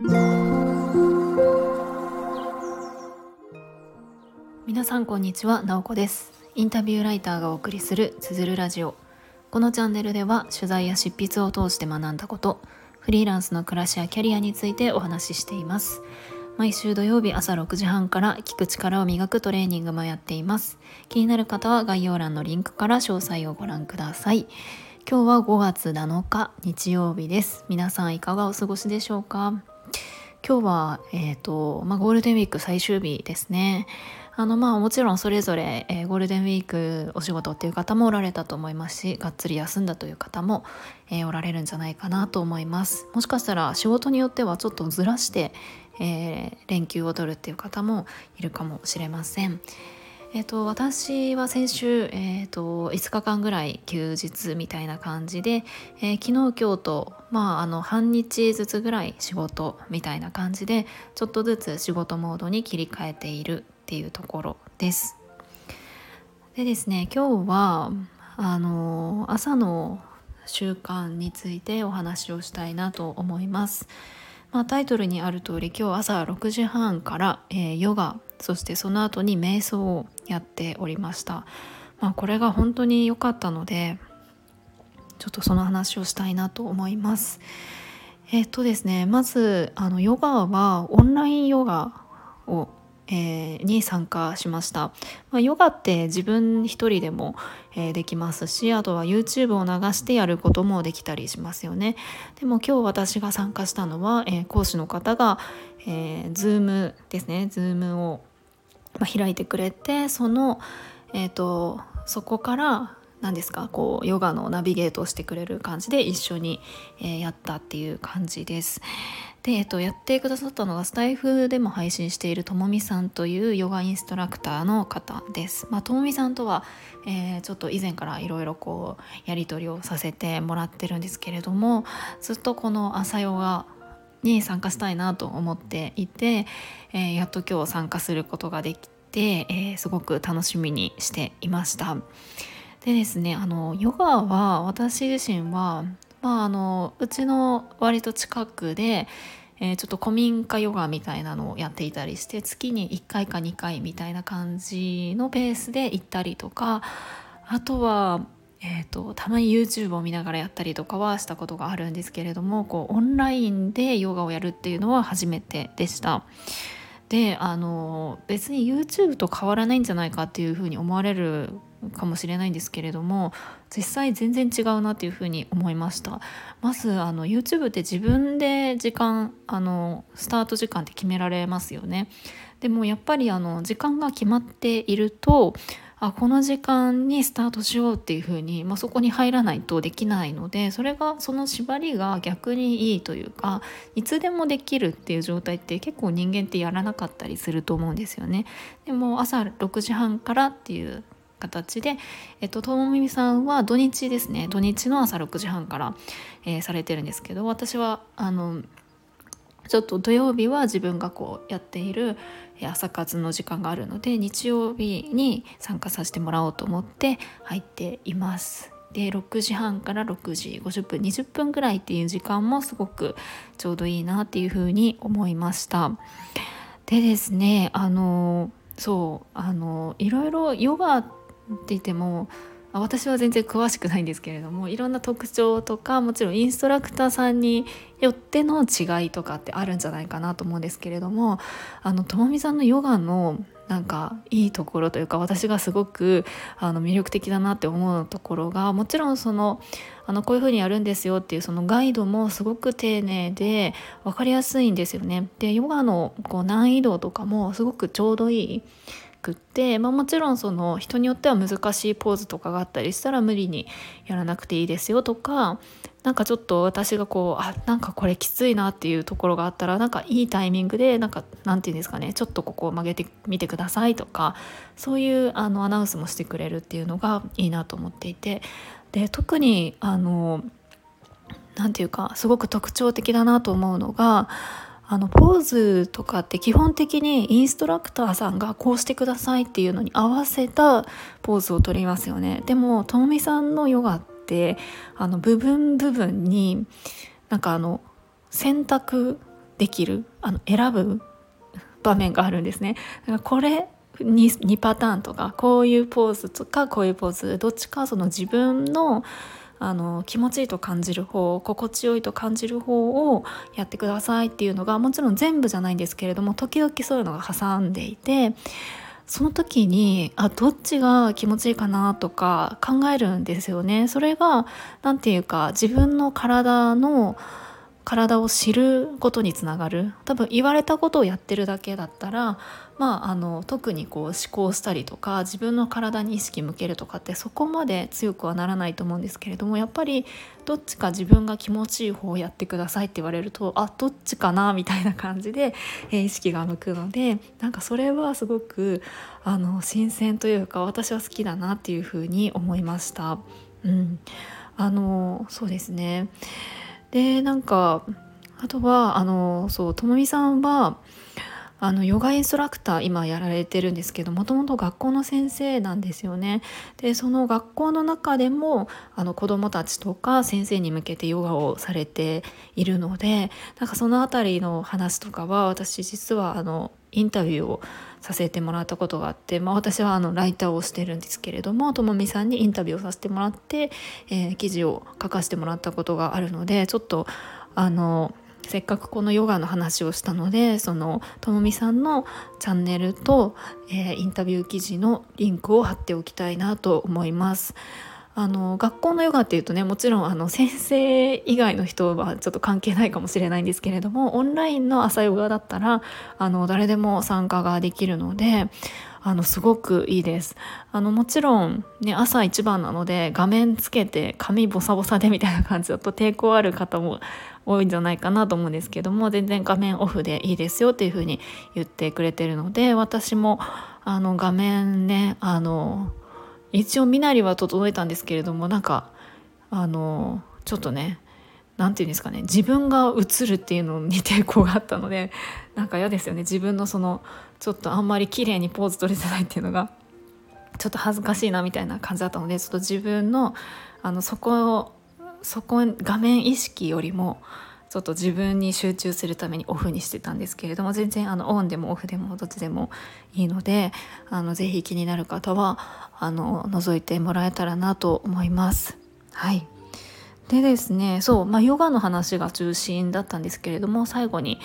皆さんこんにちは、なおこです。インタビューライターがお送りするつづるラジオ。このチャンネルでは取材や執筆を通して学んだことフリーランスの暮らしやキャリアについてお話ししています。毎週土曜日朝6時半から聞く力を磨くトレーニングもやっています。気になる方は概要欄のリンクから詳細をご覧ください。今日は5月7日日曜日です。皆さんいかがお過ごしでしょうか？今日は、えーとまあ、ゴールデンウィーク最終日ですねあのまあもちろんそれぞれ、えー、ゴールデンウィークお仕事っていう方もおられたと思いますしがっつり休んだという方も、えー、おられるんじゃないかなと思いますもしかしたら仕事によってはちょっとずらして、えー、連休を取るっていう方もいるかもしれません。えーと、私は先週、えーと、5日間ぐらい休日みたいな感じで、えー、昨日今日と、まあ、あの半日ずつぐらい仕事みたいな感じでちょっとずつ仕事モードに切り替えているっていうところです。でですね今日はあの朝の習慣についてお話をしたいなと思います。まあ、タイトルにある通り今日朝6時半から、えー、ヨガそしてその後に瞑想をやっておりました、まあ、これが本当に良かったのでちょっとその話をしたいなと思います。えっ、とですねまずあのヨガはオンラインヨガをえー、に参加しました、まあ、ヨガって自分一人でも、えー、できますしあとは YouTube を流してやることもできたりしますよね。でも今日私が参加したのは、えー、講師の方が、えー、Zoom ですね。Zoom を、まあ、開いてくれてその、えーと、そこから何ですか？こうヨガのナビゲートをしてくれる感じで一緒に、えー、やったっていう感じです。で、えっと、やってくださったのがスタイフでも配信しているともみさんというヨガインストラクターの方です。まあ、ともみさんとは、えー、ちょっと以前からいろいろこうやり取りをさせてもらってるんですけれどもずっとこの朝ヨガに参加したいなと思っていて、えー、やっと今日参加することができて、え、すごく楽しみにしていました。でですねあのヨガは私自身はまあ、あのうちの割と近くで、えー、ちょっと古民家ヨガみたいなのをやっていたりして月に1回か2回みたいな感じのペースで行ったりとかあとは、えーと、たまに YouTube を見ながらやったりとかはしたことがあるんですけれどもこうオンラインでヨガをやるっていうのは初めてでした。であの別に YouTube と変わらないんじゃないかっていうふうに思われるかもしれないんですけれども実際全然違うなっていうふうに思いました。まずあの YouTube って自分で時間あのスタート時間って決められますよね。でもやっぱりあの時間が決まっているとあこの時間にスタートしようっていうふうに、まあ、そこに入らないとできないのでそれがその縛りが逆にいいというかいつでもできるっていう状態って結構人間ってやらなかったりすると思うんですよね。でも朝6時半からっていう形で、えっと、ともみさんは土日ですね土日の朝6時半から、えー、されてるんですけど私はあのちょっと土曜日は自分がこうやっている朝活の時間があるので日曜日に参加させてもらおうと思って入っています。で6時半から6時50分20分ぐらいっていう時間もすごくちょうどいいなっていうふうに思いました。でですねあのそうあのいろいろヨガって言っても私は全然詳しくないんですけれどもいろんな特徴とかもちろんインストラクターさんによっての違いとかってあるんじゃないかなと思うんですけれどもあのともみさんのヨガのなんかいいところというか私がすごくあの魅力的だなって思うところがもちろんそのあのこういう風にやるんですよっていうそのガイドもすごく丁寧で分かりやすいんですよね。でヨガのこう難易度とかもすごくちょうどいい。くって、まあ、もちろんその人によっては難しいポーズとかがあったりしたら無理にやらなくていいですよとかなんかちょっと私がこうあなんかこれきついなっていうところがあったらなんかいいタイミングでなんかなんて言うんですかねちょっとここを曲げてみてくださいとかそういうあのアナウンスもしてくれるっていうのがいいなと思っていてで特にあのなんていうかすごく特徴的だなと思うのがあのポーズとかって基本的にインストラクターさんがこうしてくださいっていうのに合わせたポーズをとりますよねでもともみさんのヨガってあの部分部分になんかあの選択できるあの選ぶ場面があるんですね。だからこれ 2, 2パターンとかこういうポーズとかこういうポーズどっちかその自分のあの気持ちいいと感じる方心地よいと感じる方をやってくださいっていうのがもちろん全部じゃないんですけれども時々そういうのが挟んでいてその時にあどっちが気持ちいいかなとか考えるんですよね。それが何て言うか自分の体の体を知ることにつながる。多分言われたことをやってるだけだったら、まあ、あの特にこう思考したりとか自分の体に意識向けるとかってそこまで強くはならないと思うんですけれどもやっぱりどっちか自分が気持ちいい方をやってくださいって言われるとあどっちかなみたいな感じで、え、意識が向くのでなんかそれはすごくあの新鮮というか私は好きだなっていうふうに思いました。うん、あのそうですね。でなんかあとはあのそうともみさんはあのヨガインストラクター今やられてるんですけどもともと学校の先生なんですよね。でその学校の中でもあの子どもたちとか先生に向けてヨガをされているのでなんかその辺りの話とかは私実はあのインタビューをさせてもらったことがあって、まあ、私はあのライターをしてるんですけれどもともみさんにインタビューをさせてもらって、えー、記事を書かせてもらったことがあるのでちょっとあのせっかくこのヨガの話をしたのでそのともみさんのチャンネルと、えー、インタビュー記事のリンクを貼っておきたいなと思います。あの学校のヨガっていうとねもちろんあの先生以外の人はちょっと関係ないかもしれないんですけれどもオンラインの朝ヨガだったらあの誰でも参加ができるのであのすごくいいです。あのもちろん、ね、朝一番なので画面つけて髪ボサボサでみたいな感じだと抵抗ある方も多いんじゃないかなと思うんですけども全然画面オフでいいですよっていうふうに言ってくれてるので私もあの画面ねあの一応身なりは整えたんですけれどもなんかあのちょっとね何て言うんですかね自分が映るっていうのに抵抗があったので なんか嫌ですよね。自分のそのちょっとあんまり綺麗にポーズ取れてないっていうのがちょっと恥ずかしいなみたいな感じだったのでちょっと自分のあのそこをそこ画面意識よりもちょっと自分に集中するためにオフにしてたんですけれども全然あのオンでもオフでもどっちでもいいのであのぜひ気になる方はあの覗いてもらえたらなと思います。はいでですねそう、まあ、ヨガの話が中心だったんですけれども最後に、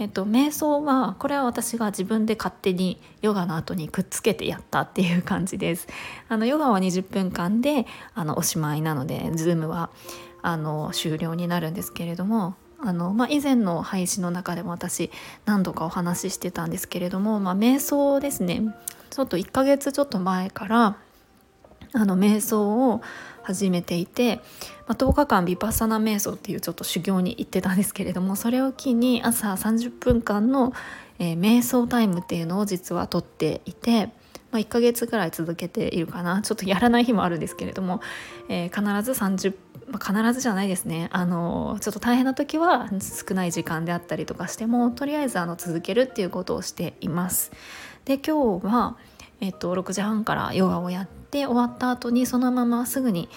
えっと、瞑想はこれは私が自分で勝手にヨガの後にくっつけてやったっていう感じです。あのヨガは20分間であのおしまいなので Zoom はあの終了になるんですけれどもあの、まあ、以前の配信の中でも私何度かお話ししてたんですけれども、まあ、瞑想ですね。ちょっと1ヶ月ちょっと前からあの瞑想を始めていて、まあ、10日間ヴィパッサナ瞑想っていうちょっと修行に行ってたんですけれどもそれを機に朝30分間の、えー、瞑想タイムっていうのを実はとっていて、まあ、1ヶ月ぐらい続けているかな。ちょっとやらない日もあるんですけれども、えー、必ず30まあ、必ずじゃないですね。あのちょっと大変な時は少ない時間であったりとかしてもとりあえずあの続けるっていうことをしています。で今日は、えっと、6時半からヨガをやって終わった後にそのまますぐに、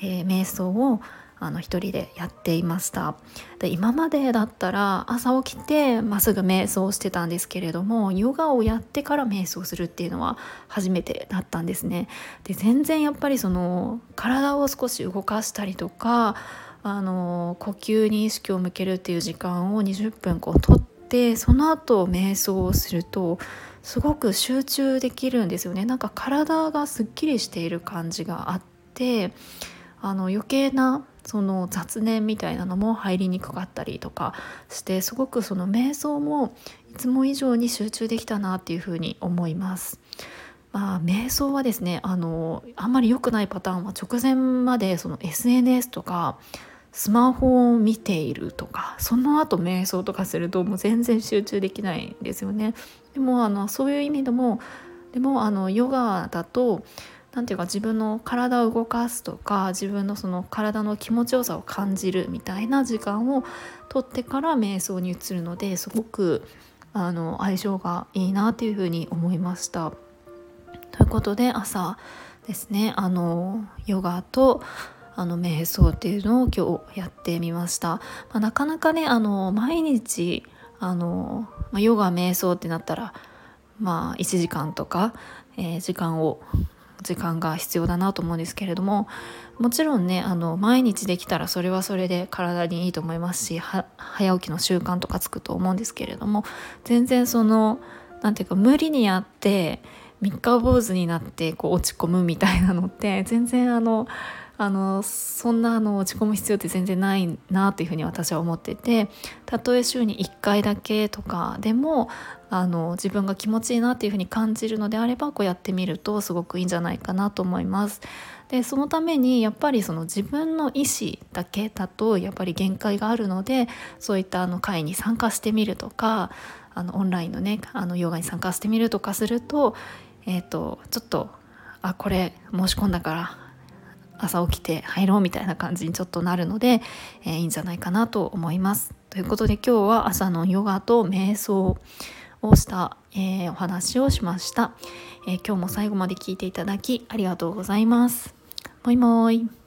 えー、瞑想をあの一人でやっていました。で今までだったら朝起きて、まあ、すぐ瞑想してたんですけれどもヨガをやってから瞑想するっていうのは初めてだったんですね。で全然やっぱりその体を少し動かしたりとかあの呼吸に意識を向けるっていう時間を20分こうとってその後瞑想をするとすごく集中できるんですよね。なんか体がすっきりしている感じがあってあの余計なその雑念みたいなのも入りにくかったりとかしてすごくその瞑想もいつも以上に集中できたなっていうふうに思います。まあ、瞑想はですねあのあんまり良くないパターンは直前までその SNS とかスマホを見ているとかその後瞑想とかするともう全然集中できないんですよね。でもあのそういう意味でもでもあのヨガだと何ていうか自分の体を動かすとか自分のその体の気持ちよさを感じるみたいな時間をとってから瞑想に移るのですごくあの相性がいいなというふうに思いました。ということで朝ですねあのヨガとあの瞑想っていうのを今日やってみました。まあ、なかなかねあの毎日あの、まあ、ヨガ瞑想ってなったらまあ1時間とか、えー、時間を時間が必要だなと思うんですけれどももちろんねあの毎日できたらそれはそれで体にいいと思いますし早起きの習慣とかつくと思うんですけれども全然その何て言うか無理にやって三日坊主になってこう落ち込むみたいなのって全然あのあのそんなあの落ち込む必要って全然ないなというふうに私は思っててたとえ週に1回だけとかでもあの自分が気持ちいいなっていうふうに感じるのであればこうやってみるとすごくいいんじゃないかなと思います。でそのためにやっぱりその自分の意思だけだとやっぱり限界があるのでそういったあの会に参加してみるとかあのオンラインのねあのヨガに参加してみるとかすると,、えーと、ちょっとあこれ申し込んだから朝起きて入ろうみたいな感じにちょっとなるので、えー、いいんじゃないかなと思います。ということで今日は朝のヨガと瞑想をした、えー、お話をしました、えー、今日も最後まで聞いていただきありがとうございます。もいもーい。